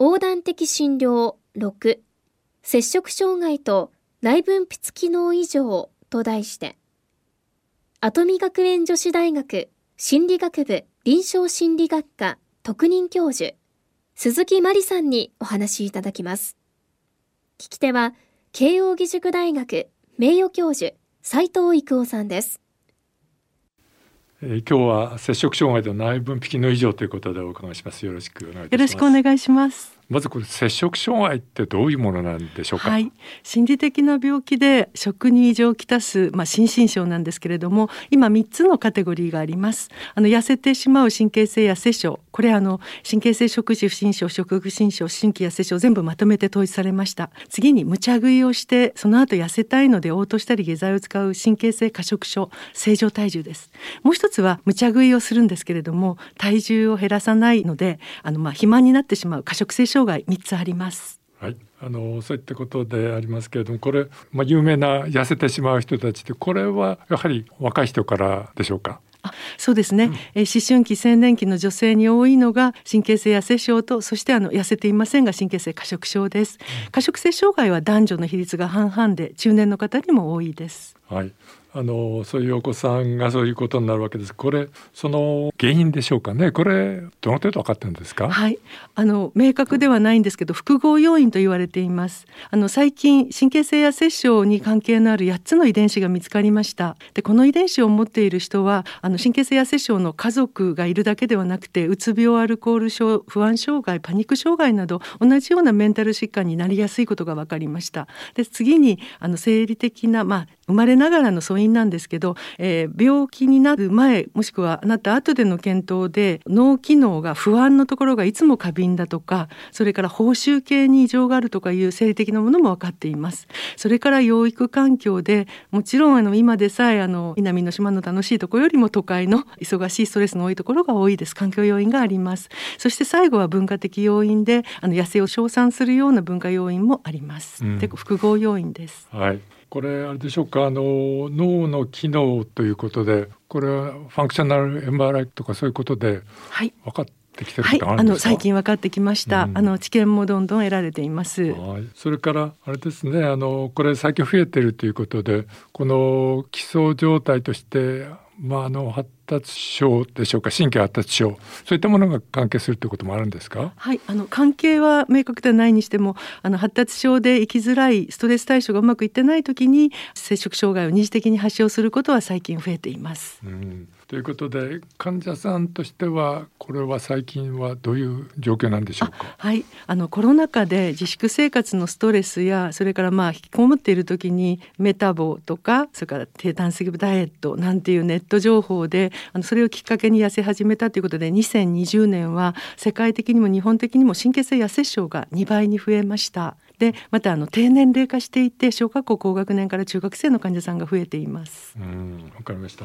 横断的診療6摂食障害と内分泌機能異常と題して跡見学園女子大学心理学部臨床心理学科特任教授鈴木真理さんにお話しいただきます。聞き手は慶應義塾大学名誉教授斉藤育夫さんです。えー、今日は摂食障害と内分泌の異常ということでお伺いします。よろしくお願いします。よろしくお願いします。まずこれ摂食障害ってどういうものなんでしょうか？はい、心理的な病気で食に異常をきたすまあ心身症なんですけれども、今三つのカテゴリーがあります。あの痩せてしまう神経性痩せ症、これあの神経性食事不振症、食不振症、新規痩せ症全部まとめて統一されました。次に無茶食いをしてその後痩せたいので嘔吐したり下剤を使う神経性過食症、正常体重です。もう一つは無茶食いをするんですけれども、体重を減らさないので、あのまあ肥満になってしまう過食性障害3つあります。はい、あのそういったことでありますけれどもこれ、まあ、有名な痩せてしまう人たちってこれはやはり若い人からでしょうか？あそうですね、うん、え思春期青年期の女性に多いのが神経性痩せ症とそしてあの痩せていませんが神経性過食症です、うん、過食性障害は男女の比率が半々で中年の方にも多いです。はいあのそういうお子さんがそういうことになるわけです。これその原因でしょうかね。これどの程度分かってるんですか？はい、あの明確ではないんですけど複合要因と言われています。あの最近神経性や摂症に関係のある8つの遺伝子が見つかりました。でこの遺伝子を持っている人はあの神経性や摂症の家族がいるだけではなくてうつ病アルコール症不安障害パニック障害など同じようなメンタル疾患になりやすいことが分かりました。で次にあの生理的なまあ生まれながらの素因なんですけど、えー、病気になる前もしくはなった後での検討で脳機能が不安のところがいつも過敏だとかそれから報酬系に異常があるとかいう生理的なものも分かっています。それから養育環境でもちろんあの今でさえあの南の島の楽しいところよりも都会の忙しいストレスの多いところが多いです。環境要因があります。そして最後は文化的要因であの痩せを称賛するような文化要因もあります、うん、で複合要因です。はいこれあれでしょうかあの脳の機能ということでこれはファンクショナル MRI とかそういうことで分かってきてるはい、あの最近分かってきました、うん、あの知見もどんどん得られています。はい、それからあれですねあのこれ最近増えてるということでこの基礎状態としてまあ、あの発達症でしょうか神経発達症。そういったものが関係するということもあるんですか？はいあの関係は明確ではないにしてもあの発達症で生きづらいストレス対処がうまくいってない時に摂食障害を二次的に発症することは最近増えています。うんということで患者さんとしてはこれは最近はどういう状況なんでしょうか？はいあのコロナ禍で自粛生活のストレスやそれからまあ引きこもっている時にメタボとかそれから低炭水ダイエットなんていうネット情報であのそれをきっかけに痩せ始めたということで2020年は世界的にも日本的にも神経性痩せ症が2倍に増えました。でまたあの低年齢化していて小学校高学年から中学生の患者さんが増えています。うんわかりました。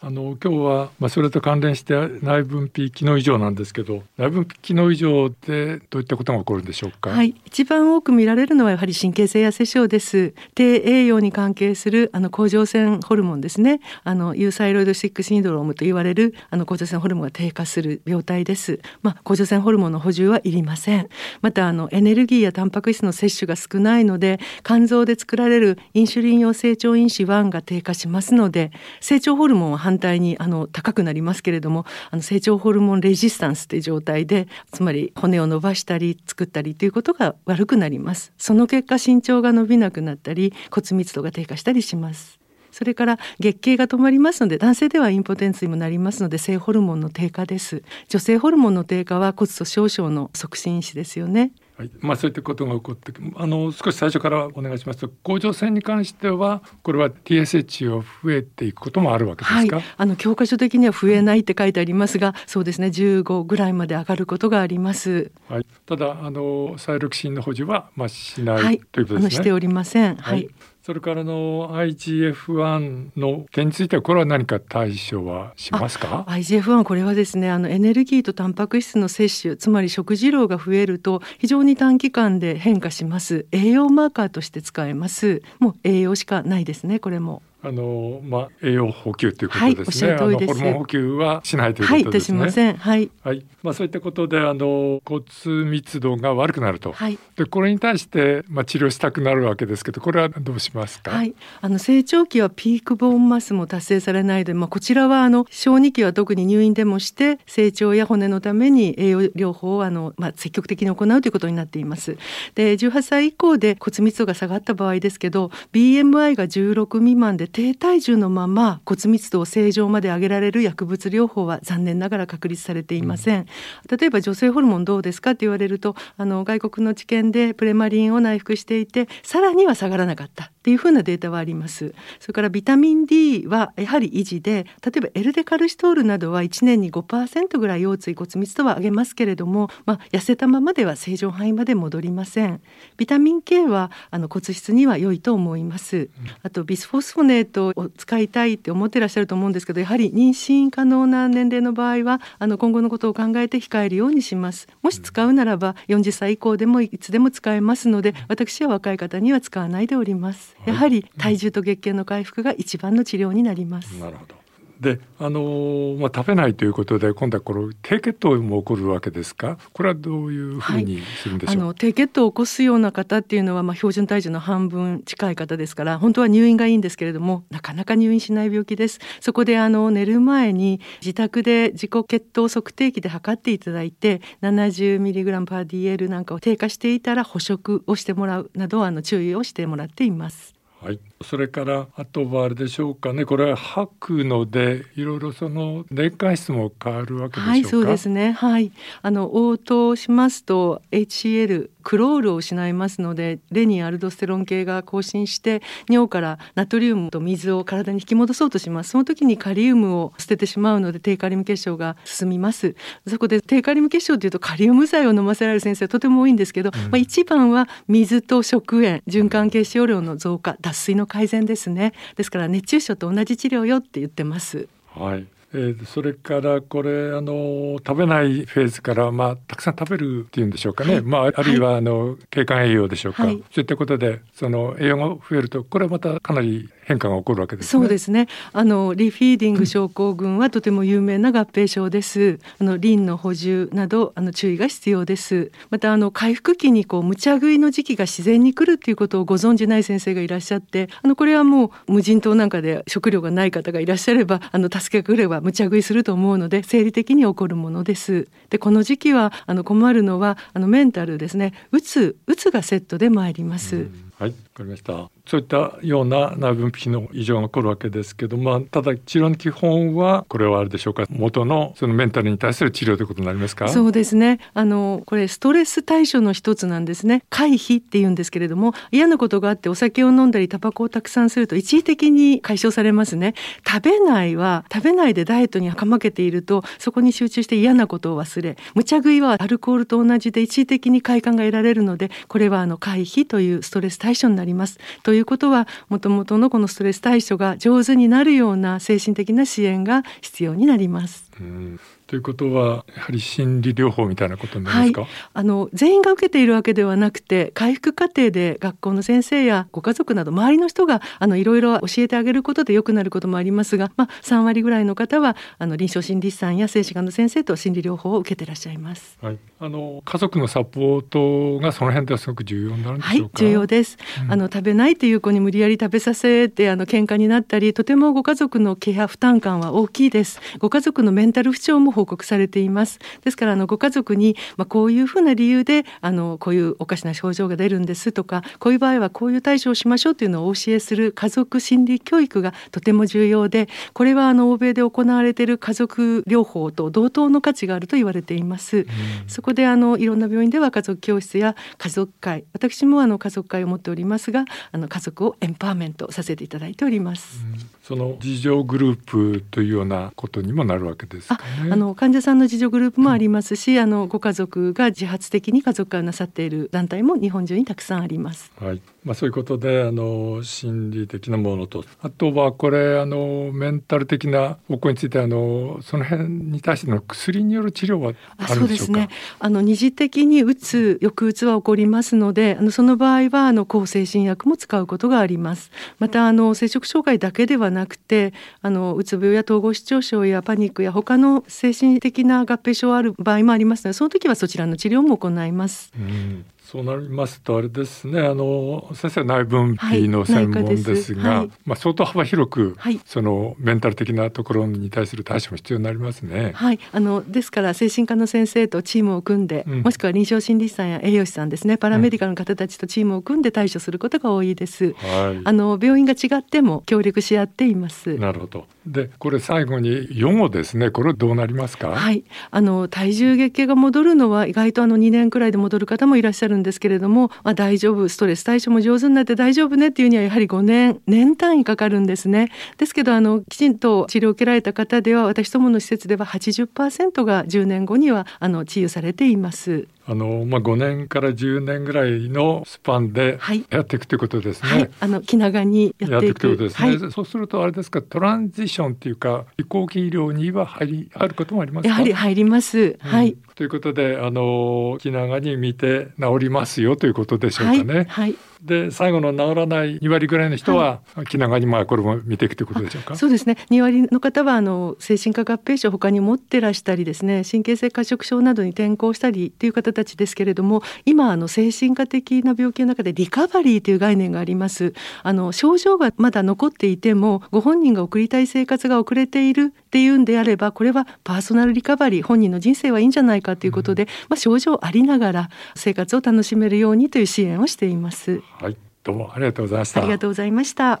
あの今日は、まあ、それと関連して内分泌機能異常なんですけど内分泌機能異常でどういったことが起こるんでしょうか？はい。一番多く見られるのはやはり神経性痩せ症です。低栄養に関係するあの甲状腺ホルモンですね。あのユーサイロイドシックシンドロームと言われるあの甲状腺ホルモンが低下する病態です。まあ甲状腺ホルモンの補充はいりません。またあのエネルギーやタンパク質の摂取が少ないので肝臓で作られるインシュリン用成長因子1が低下しますので成長ホルモンは反対にあの高くなりますけれどもあの成長ホルモンレジスタンスという状態でつまり骨を伸ばしたり作ったりということが悪くなります。その結果身長が伸びなくなったり骨密度が低下したりします。それから月経が止まりますので男性ではインポテンツにもなりますので性ホルモンの低下です。女性ホルモンの低下は骨粗鬆症の促進因子ですよね。はい、まあそういったことが起こってあの少し最初からお願いしますと甲状腺に関してはこれは TSH を増えていくこともあるわけですか、はい、あの教科書的には増えないって書いてありますがそうですね15ぐらいまで上がることがあります。はい、ただあのサイロキシンの補充はまあしない、はい、ということですね。しておりません。はい、それからの IGF-1 の点についてはこれは何か対処はしますか ?IGF-1 これはですねあのエネルギーとタンパク質の摂取つまり食事量が増えると非常に短期間で変化します。栄養マーカーとして使えます。もう栄養しかないですねこれも。あのまあ栄養補給ということですね。はい、ホルモン補給はしないということですね。はい、はい、はい、まあそういったことであの骨密度が悪くなると。はい、でこれに対してまあ治療したくなるわけですけど、これはどうしますか？はい、あの成長期はピークボーンマスも達成されないで、まあこちらはあの小児期は特に入院でもして成長や骨のために栄養療法をあのまあ積極的に行うということになっています。で18歳以降で骨密度が下がった場合ですけど、BMI が16未満で低体重のまま骨密度を正常まで上げられる薬物療法は残念ながら確立されていません、うん、例えば女性ホルモンどうですかって言われるとあの外国の治験でプレマリンを内服していてさらには下がらなかった。っていうふうなデータはあります。それからビタミン D はやはり維持で例えばエルデカルシトールなどは1年に5%ぐらい腰椎骨密度は上げますけれども、まあ、痩せたままでは正常範囲まで戻りません。ビタミン K はあの骨質には良いと思います。あとビスフォスフォネートを使いたいって思ってらっしゃると思うんですけどやはり妊娠可能な年齢の場合はあの今後のことを考えて控えるようにします。もし使うならば40歳以降でもいつでも使えますので私は若い方には使わないでおります。やはり体重と月経の回復が一番の治療になります、なるほど。であのまあ、食べないということで今度はこの低血糖も起こるわけですか？これはどういうふうにするんでしょう、はい、あの低血糖を起こすような方っていうのは、まあ、標準体重の半分近い方ですから本当は入院がいいんですけれどもなかなか入院しない病気です。そこであの寝る前に自宅で自己血糖測定器で測っていただいて 70mg パー DL なんかを低下していたら捕食をしてもらうなどあの注意をしてもらっていますはい、それからあとはあれでしょうかね。これは吐くのでいろいろその電解質も変わるわけでしょうか？はいそうですね。はい。あの応答しますと HCl クロールを失いますのでレニンアルドステロン系が更新して尿からナトリウムと水を体に引き戻そうとします。その時にカリウムを捨ててしまうので低カリウム結晶が進みます。そこで低カリウム結晶というとカリウム剤を飲ませられる先生はとても多いんですけど、うん、まあ、一番は水と食塩循環結晶量の増加脱水の改善ですね。ですから熱中症と同じ治療よって言ってます。はいえー、それからこれあの食べないフェーズからまあたくさん食べるっていうんでしょうかね、はい、まああるいはあの経管栄養でしょうか、はい、そういったことでその栄養が増えるとこれはまたかなり変化が起こるわけです、ね、そうですね。あのリフィーディング症候群はとても有名な合併症です。あのリンの補充などあの注意が必要です。またあの回復期にこう無茶食いの時期が自然に来るっていうことをご存じない先生がいらっしゃってあのこれはもう無人島なんかで食料がない方がいらっしゃればあの助けが来れば無茶食いすると思うので生理的に起こるものです。でこの時期はあの困るのはあのメンタルですね。うつうつがセットで参ります、はいかりました。そういったような内分泌の異常が起こるわけですけど、まあ、ただ治療の基本はこれはあれでしょうか？元のそのメンタルに対する治療ということになりますか？そうですね。あのこれストレス対処の一つなんですね。回避って言うんですけれども嫌なことがあってお酒を飲んだりタバコをたくさんすると一時的に解消されますね。食べないは食べないでダイエットにかまけているとそこに集中して嫌なことを忘れ無茶食いはアルコールと同じで一時的に快感が得られるのでこれはあの回避というストレス対処になります。りますということはもともとのこのストレス対処が上手になるような精神的な支援が必要になります。うんということはやはり心理療法みたいなことになりますか、はい、あの全員が受けているわけではなくて回復過程で学校の先生やご家族など周りの人があのいろいろ教えてあげることで良くなることもありますが、まあ、3割ぐらいの方はあの臨床心理士さんや精神科の先生と心理療法を受けていらっしゃいます。はい、あの家族のサポートがその辺ではすごく重要になるんでしょうか？はい、重要です。うん、あの食べないという子に無理やり食べさせてあの喧嘩になったり、とてもご家族のケア負担感は大きいです。ご家族のメンタル不調も報告されていますですからあのご家族に、まあ、こういうふうな理由であのこういうおかしな症状が出るんですとかこういう場合はこういう対処をしましょうというのをお教えする家族心理教育がとても重要でこれはあの欧米で行われている家族療法と同等の価値があると言われています。そこであのいろんな病院では家族教室や家族会私もあの家族会を持っておりますがあの家族をエンパワーメントさせていただいております。その自助グループというようなことにもなるわけですか、ね、あの患者さんの自助グループもありますし、うん、あのご家族が自発的に家族会をなさっている団体も日本中にたくさんあります。はい。まあそういうことであの心理的なものとあとはこれあのメンタル的な方向についてあのその辺に対しての薬による治療はあるんでしょうか？ね、あの二次的にうつ抑うつは起こりますので、あのその場合はあの抗精神薬も使うことがあります。またあの摂食障害だけではなくてあのうつ病や統合失調症やパニックや他の精神的な合併症ある場合もありますのでその時はそちらの治療も行います。うんそうなりますとあれですね。あの先生は内分泌の専門ですが、はいはい、まあ、相当幅広く、はい、そのメンタル的なところに対する対処も必要になりますね。はい。あのですから精神科の先生とチームを組んで、うん、もしくは臨床心理士さんや栄養士さんですね。パラメディカルの方たちとチームを組んで対処することが多いです。はい、あの病院が違っても協力し合っています。なるほど。でこれ最後に予後ですね。これどうなりますか？はい。あの体重月経が戻るのは意外とあの2年くらいで戻る方もいらっしゃるんですけれども、まあ、大丈夫ストレス対処も上手になって大丈夫ねっていうにはやはり5年年単位かかるんですね。ですけどあのきちんと治療を受けられた方では私どもの施設では80%が10年後にはあの治癒されています。あのまあ5年から10年ぐらいのスパンでやっていくということですね。はい、あの気長にやっていく。ということですね、はい、そうするとあれですかトランジションっていうか移行期医療には入りあることもありますやはり入ります。はい。ということであの気長に見て治りますよということでしょうかね。はいで最後の治らない2割ぐらいの人は、はい、気長にまあこれも見ていくということでしょうか？そうですね。2割の方はあの精神科合併症他に持ってらしたりですね神経性過食症などに転向したりという方たちですけれども今あの精神科的な病気の中でリカバリーという概念があります。あの症状がまだ残っていてもご本人が送りたい生活が遅れているっていうんであればこれはパーソナルリカバリー本人の人生はいいんじゃないかということで、うん、まあ、症状ありながら生活を楽しめるようにという支援をしています。はい、どうもありがとうございました。ありがとうございました。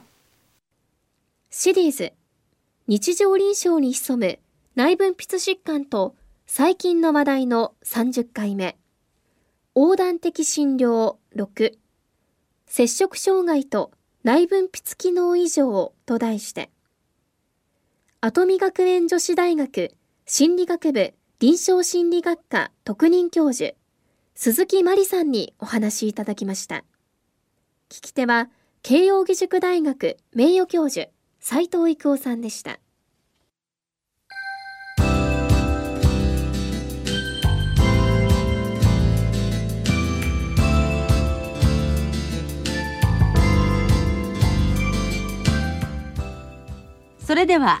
シリーズ日常臨床に潜む内分泌疾患と最近の話題の30回目横断的診療6摂食障害と内分泌機能異常と題して跡見学園女子大学心理学部臨床心理学科特任教授鈴木真理さんにお話しいただきました。聞き手は慶應義塾大学名誉教授斉藤育夫さんでした。それでは